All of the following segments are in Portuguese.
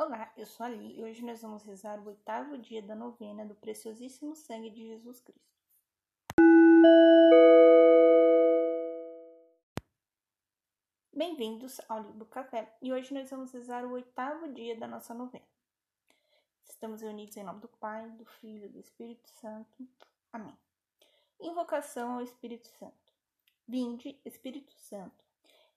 Olá, eu sou a e hoje nós vamos rezar o oitavo dia da novena do preciosíssimo sangue de Jesus Cristo. Bem-vindos ao Livro Café e hoje nós vamos rezar o oitavo dia da nossa novena. Estamos reunidos em nome do Pai, do Filho e do Espírito Santo. Amém. Invocação ao Espírito Santo. Vinde, Espírito Santo,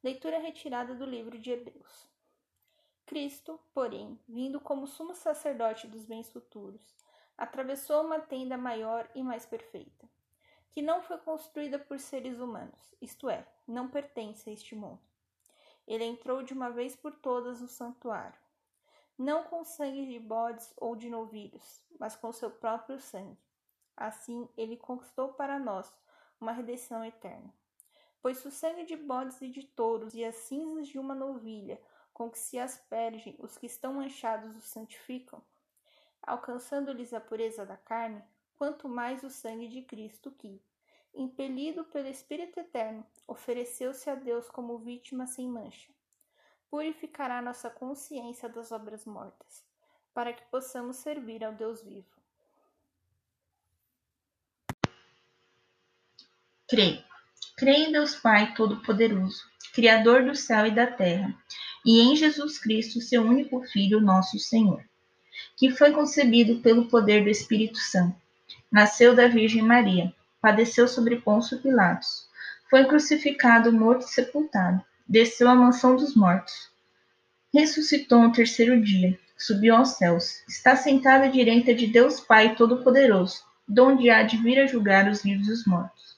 Leitura retirada do livro de Hebreus. Cristo, porém, vindo como sumo sacerdote dos bens futuros, atravessou uma tenda maior e mais perfeita, que não foi construída por seres humanos, isto é, não pertence a este mundo. Ele entrou de uma vez por todas no santuário, não com sangue de bodes ou de novilhos, mas com seu próprio sangue. Assim, ele conquistou para nós uma redenção eterna. Pois o sangue de bodes e de touros e as cinzas de uma novilha com que se aspergem os que estão manchados os santificam, alcançando-lhes a pureza da carne, quanto mais o sangue de Cristo que, impelido pelo Espírito Eterno, ofereceu-se a Deus como vítima sem mancha, purificará nossa consciência das obras mortas, para que possamos servir ao Deus vivo. Creio. Creio em Deus Pai Todo-Poderoso, Criador do céu e da terra e em Jesus Cristo, seu único Filho, nosso Senhor, que foi concebido pelo poder do Espírito Santo. Nasceu da Virgem Maria, padeceu sobre Pôncio Pilatos, foi crucificado, morto e sepultado, desceu à mansão dos mortos. Ressuscitou no terceiro dia, subiu aos céus, está sentado à direita de Deus Pai Todo-Poderoso, donde há de vir a julgar os vivos e os mortos.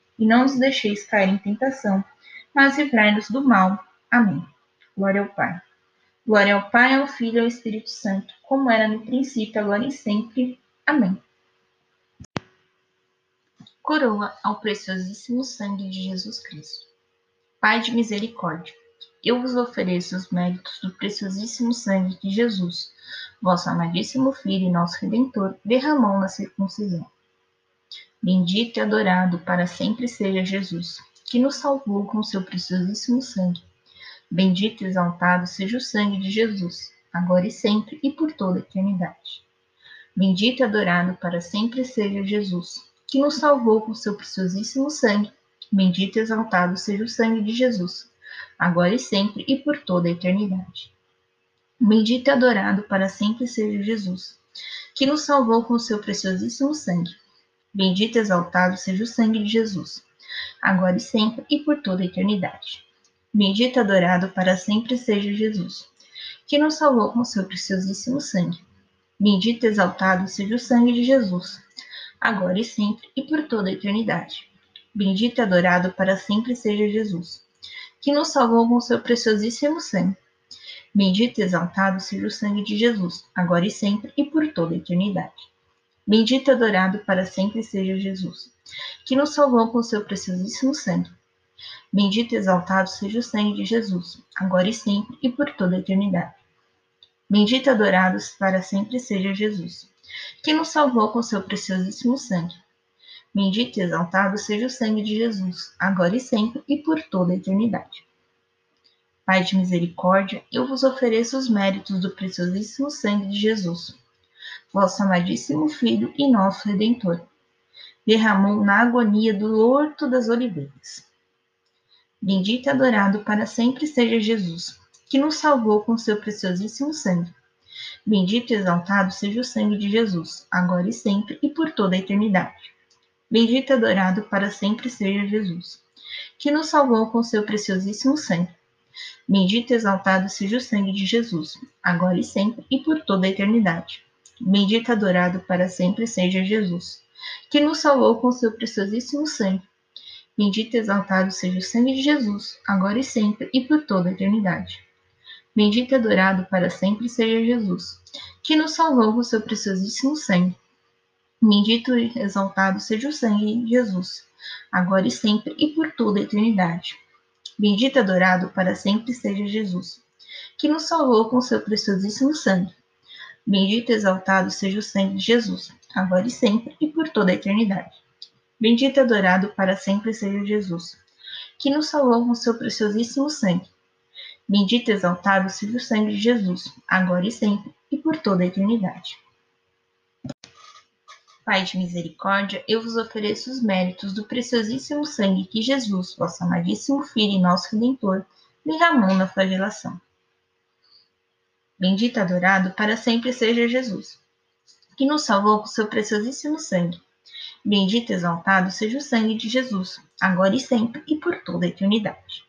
e não nos deixeis cair em tentação, mas livrai-nos do mal. Amém. Glória ao Pai. Glória ao Pai, ao Filho e ao Espírito Santo, como era no princípio, agora e sempre. Amém. Coroa ao preciosíssimo sangue de Jesus Cristo. Pai de misericórdia, eu vos ofereço os méritos do preciosíssimo sangue de Jesus, vosso amadíssimo Filho e nosso Redentor, derramou na circuncisão. Bendito e adorado para sempre seja Jesus que nos salvou com seu preciosíssimo sangue. Bendito e exaltado seja o sangue de Jesus, agora e sempre e por toda a eternidade. Bendito e adorado para sempre seja Jesus, que nos salvou com seu preciosíssimo sangue. Bendito e exaltado seja o sangue de Jesus, agora e sempre e por toda a eternidade. Bendito e adorado para sempre seja Jesus, que nos salvou com seu preciosíssimo sangue. Bendito e exaltado seja o sangue de Jesus, agora e sempre e por toda a eternidade. Bendito e adorado para sempre seja Jesus, que nos salvou com seu preciosíssimo sangue. Bendito e exaltado seja o sangue de Jesus, agora e sempre e por toda a eternidade. Bendito e adorado para sempre seja Jesus, que nos salvou com seu preciosíssimo sangue. Bendito e exaltado seja o sangue de Jesus, agora e sempre e por toda a eternidade. Bendito e adorado para sempre seja Jesus, que nos salvou com seu preciosíssimo sangue. Bendito e exaltado seja o sangue de Jesus, agora e sempre e por toda a eternidade. Bendito e adorado para sempre seja Jesus, que nos salvou com seu preciosíssimo sangue. Bendito e exaltado seja o sangue de Jesus, agora e sempre e por toda a eternidade. Pai de misericórdia, eu vos ofereço os méritos do preciosíssimo sangue de Jesus, vosso amadíssimo Filho e nosso Redentor derramou na agonia do horto das oliveiras. Bendito e adorado para sempre seja Jesus, que nos salvou com seu preciosíssimo sangue. Bendito e exaltado seja o sangue de Jesus, agora e sempre e por toda a eternidade. Bendito e adorado para sempre seja Jesus, que nos salvou com seu preciosíssimo sangue. Bendito e exaltado seja o sangue de Jesus, agora e sempre e por toda a eternidade. Bendito e adorado para sempre seja Jesus, que nos salvou com seu preciosíssimo sangue. Bendito e exaltado seja o sangue de Jesus, agora e sempre e por toda a eternidade. Bendito e adorado para sempre seja Jesus, que nos salvou com seu preciosíssimo sangue. Bendito e exaltado seja o sangue de Jesus, agora e sempre e por toda a eternidade. Bendito e adorado para sempre seja Jesus, que nos salvou com seu preciosíssimo sangue. Bendito e exaltado seja o sangue de Jesus, agora e sempre e por toda a eternidade. Bendito e adorado para sempre seja Jesus, que nos salvou com seu preciosíssimo sangue. Bendito e exaltado seja o sangue de Jesus, agora e sempre, e por toda a eternidade. Pai de misericórdia, eu vos ofereço os méritos do preciosíssimo sangue que Jesus, vosso amadíssimo Filho e nosso Redentor, derramou na flagelação. Bendito e adorado para sempre seja Jesus, que nos salvou com seu preciosíssimo sangue. Bendito e exaltado seja o sangue de Jesus, agora e sempre e por toda a eternidade.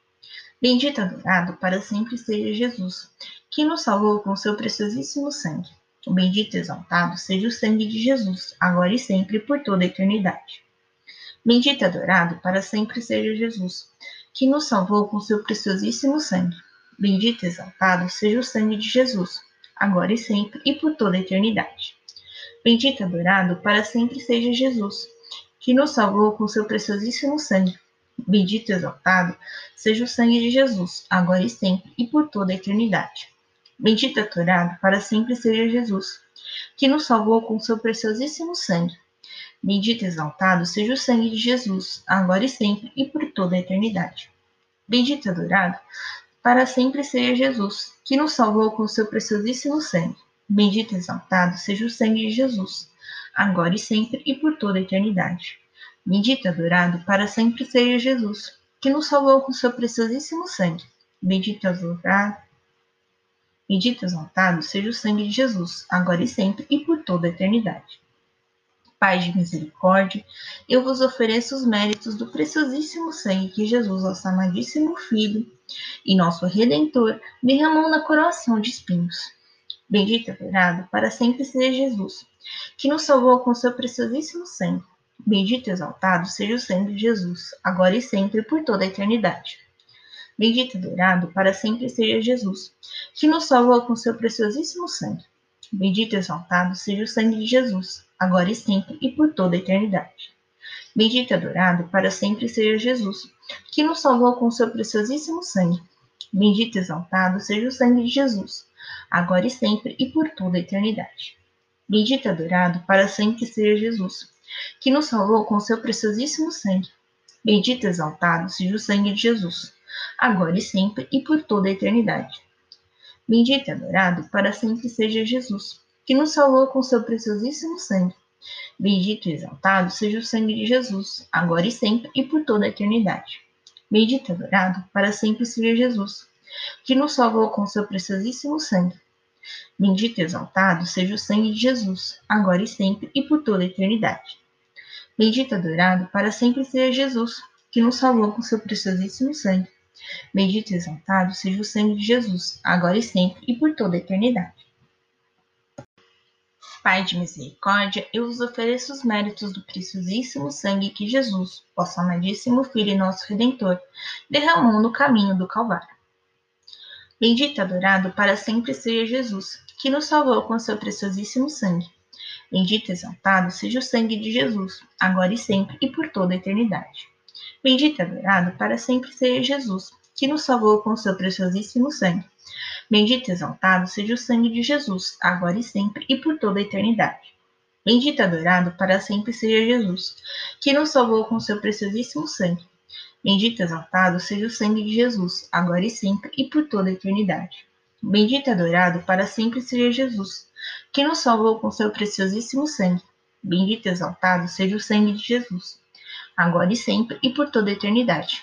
Bendito e adorado para sempre seja Jesus, que nos salvou com seu preciosíssimo sangue. Bendito e exaltado seja o sangue de Jesus, agora e sempre e por toda a eternidade. Bendito e adorado para sempre seja Jesus, que nos salvou com seu preciosíssimo sangue. Bendito e exaltado seja o sangue de Jesus, agora e sempre e por toda a eternidade. Bendito e adorado para sempre seja Jesus, que nos salvou com seu preciosíssimo sangue. Bendito e exaltado seja o sangue de Jesus, agora e sempre, e por toda a eternidade. Bendito e adorado para sempre seja Jesus, que nos salvou com seu preciosíssimo sangue. Bendito e exaltado seja o sangue de Jesus, agora e sempre, e por toda a eternidade. Bendito e adorado para sempre seja Jesus, que nos salvou com seu preciosíssimo sangue. Bendito e exaltado seja o sangue de Jesus, agora e sempre, e por toda a eternidade. Bendito e adorado para sempre seja Jesus, que nos salvou com seu preciosíssimo sangue. Bendito e adorado, bendito e exaltado seja o sangue de Jesus, agora e sempre e por toda a eternidade. Pai de misericórdia, eu vos ofereço os méritos do preciosíssimo sangue que Jesus, nosso amadíssimo Filho e nosso Redentor, derramou na coroação de espinhos. Bendito e para sempre seja Jesus, que nos salvou com seu preciosíssimo sangue. Bendito e exaltado seja o sangue de Jesus, agora e sempre por toda a eternidade. Bendito e para sempre seja Jesus, que nos salvou com seu preciosíssimo sangue. Bendito e exaltado seja o sangue de Jesus, agora e sempre e por toda a eternidade. Bendito e adorado para sempre seja Jesus, que nos salvou com seu preciosíssimo sangue. Bendito e exaltado seja o sangue de Jesus, agora e sempre e por toda a eternidade. Bendito e adorado para sempre seja Jesus, que nos salvou com seu preciosíssimo sangue. Bendito e exaltado seja o sangue de Jesus, agora e sempre e por toda a eternidade. Bendito e adorado para sempre seja Jesus, que nos salvou com seu preciosíssimo sangue. Bendito e exaltado seja o sangue de Jesus, agora e sempre e por toda a eternidade. Bendito e adorado para sempre seja Jesus, que nos salvou com seu preciosíssimo sangue. Bendito e exaltado seja o sangue de Jesus, agora e sempre e por toda a eternidade. Bendito e adorado para sempre seja Jesus, que nos salvou com seu preciosíssimo sangue. Bendito e exaltado seja o sangue de Jesus, agora e sempre e por toda a eternidade. Pai de misericórdia, eu vos ofereço os méritos do preciosíssimo sangue que Jesus, vosso amadíssimo Filho e nosso Redentor, derramou no caminho do Calvário. Bendito e adorado para sempre seja Jesus, que nos salvou com seu preciosíssimo sangue. Bendito e exaltado seja o sangue de Jesus, agora e sempre e por toda a eternidade. Bendito e adorado para sempre seja Jesus, que nos salvou com seu preciosíssimo sangue. Bendito e exaltado seja o sangue de Jesus, agora e sempre e por toda a eternidade. Bendito e adorado para sempre seja Jesus, que nos salvou com seu preciosíssimo sangue. Bendito e exaltado seja o sangue de Jesus, agora e sempre e por toda a eternidade. Bendito e adorado para sempre seja Jesus, que nos salvou com seu preciosíssimo sangue. Bendito e exaltado seja o sangue de Jesus, agora e sempre e por toda a eternidade.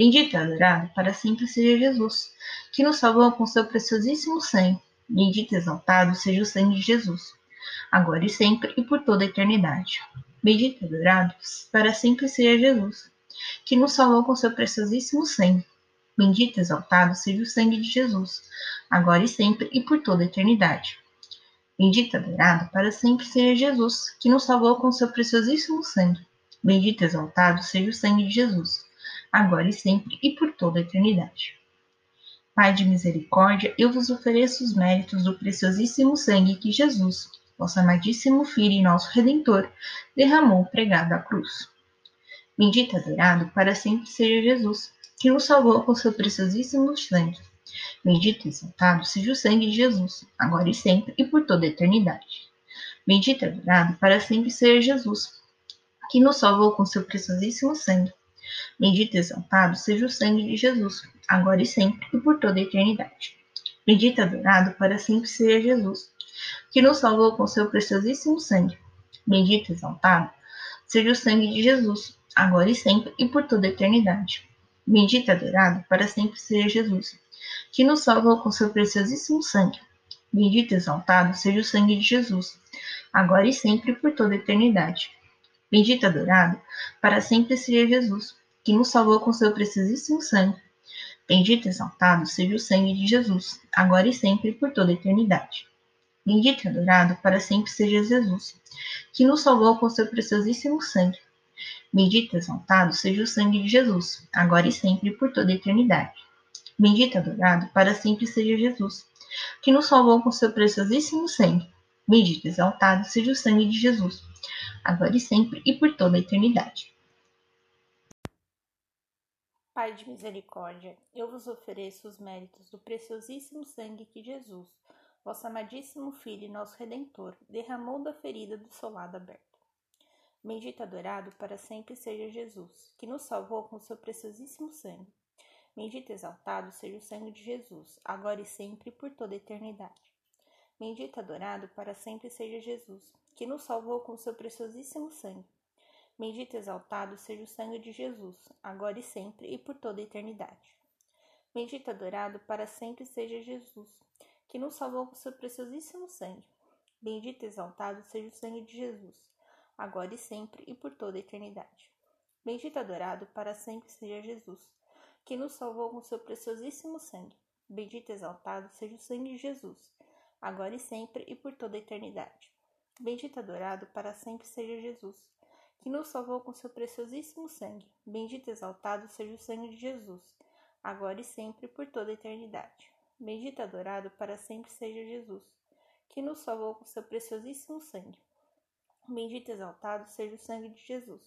Bendito e adorado para sempre seja Jesus, que nos salvou com seu preciosíssimo sangue. Bendito e exaltado seja o sangue de Jesus, agora e sempre e por toda a eternidade. Bendito e adorado para sempre seja Jesus, que nos salvou com seu preciosíssimo sangue. Bendito e exaltado seja o sangue de Jesus, agora e sempre e por toda a eternidade. Bendito e adorado para sempre seja Jesus, que nos salvou com seu preciosíssimo sangue. Bendito e exaltado seja o sangue de Jesus, agora e sempre e por toda a eternidade. Pai de misericórdia, eu vos ofereço os méritos do preciosíssimo sangue que Jesus, vosso amadíssimo Filho e nosso Redentor, derramou pregado à cruz. Bendito adorado para sempre seja Jesus, que nos salvou com seu preciosíssimo sangue. Bendito e exaltado seja o sangue de Jesus, agora e sempre e por toda a eternidade. Bendito adorado para sempre seja Jesus, que nos salvou com seu preciosíssimo sangue. Bendito e exaltado seja o sangue de Jesus, agora e sempre e por toda a eternidade. Bendito e adorado para sempre seja Jesus, que nos salvou com seu preciosíssimo sangue. Bendito e exaltado seja o sangue de Jesus, agora e sempre e por toda a eternidade. Bendito e adorado para sempre seja Jesus, que nos salvou com seu preciosíssimo sangue. Bendito e exaltado seja o sangue de Jesus, agora e sempre e por toda a eternidade. Bendito e adorado para sempre seja Jesus, que nos salvou com seu preciosíssimo sangue. Bendito e exaltado seja o sangue de Jesus, agora e sempre por toda a eternidade. Bendito e adorado para sempre seja Jesus, que nos salvou com seu preciosíssimo sangue. Bendito e exaltado seja o sangue de Jesus, agora e sempre por toda a eternidade. Bendito e adorado para sempre seja Jesus, que nos salvou com seu preciosíssimo sangue. Bendito e exaltado seja o sangue de Jesus, agora e sempre e por toda a eternidade. Pai de misericórdia, eu vos ofereço os méritos do preciosíssimo sangue que Jesus, vosso amadíssimo Filho e nosso Redentor, derramou da ferida do seu lado aberto. Bendito e adorado para sempre seja Jesus, que nos salvou com seu preciosíssimo sangue. Bendito e exaltado seja o sangue de Jesus, agora e sempre e por toda a eternidade. Bendito e adorado para sempre seja Jesus, que nos salvou com seu preciosíssimo sangue. Bendito e exaltado seja o sangue de Jesus, agora e sempre e por toda a eternidade. Bendito e adorado para sempre seja Jesus, que nos salvou com seu preciosíssimo sangue. Bendito e exaltado seja o sangue de Jesus, agora e sempre e por toda a eternidade. Bendito e adorado para sempre seja Jesus, que nos salvou com seu preciosíssimo sangue. Bendito e exaltado seja o sangue de Jesus, agora e sempre e por toda a eternidade. Bendito e adorado para sempre seja Jesus, que nos salvou com seu preciosíssimo sangue. Bendito e exaltado seja o sangue de Jesus, agora e sempre por toda a eternidade. Bendito e adorado para sempre seja Jesus, que nos salvou com seu preciosíssimo sangue. Bendito e exaltado seja o sangue de Jesus,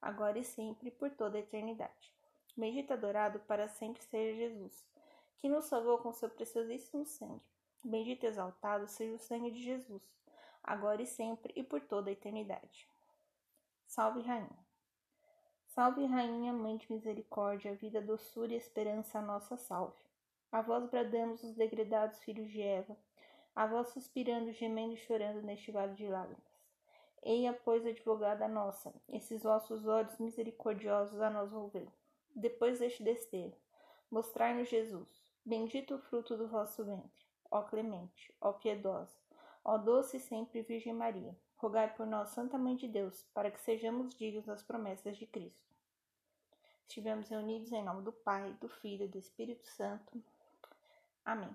agora e sempre por toda a eternidade. Bendito e adorado para sempre seja Jesus, que nos salvou com seu preciosíssimo sangue. Bendito e exaltado seja o sangue de Jesus, agora e sempre e por toda a eternidade. Salve, Rainha. Salve, Rainha, Mãe de Misericórdia, vida, doçura e esperança, a nossa salve. A vós bradamos os degredados filhos de Eva, a vós suspirando, gemendo e chorando neste vale de lágrimas. Eia, pois, advogada nossa, esses vossos olhos misericordiosos a nós volver. Depois deste desterro, mostrai-nos Jesus, bendito o fruto do vosso ventre. Ó clemente, ó piedosa, ó doce sempre Virgem Maria rogai por nós, Santa Mãe de Deus, para que sejamos dignos das promessas de Cristo. Estivemos reunidos em nome do Pai, do Filho e do Espírito Santo. Amém.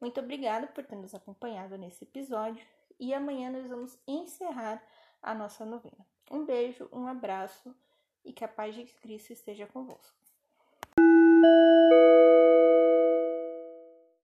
Muito obrigada por ter nos acompanhado nesse episódio e amanhã nós vamos encerrar a nossa novena. Um beijo, um abraço e que a paz de Cristo esteja convosco.